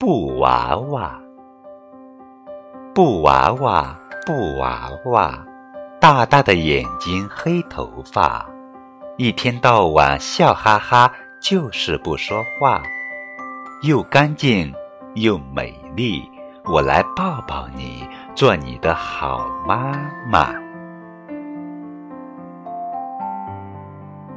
布娃娃。布娃娃布娃娃。大大的眼睛黑头发。一天到晚笑哈哈就是不说话。又干净又美丽。我来抱抱你做你的好妈妈。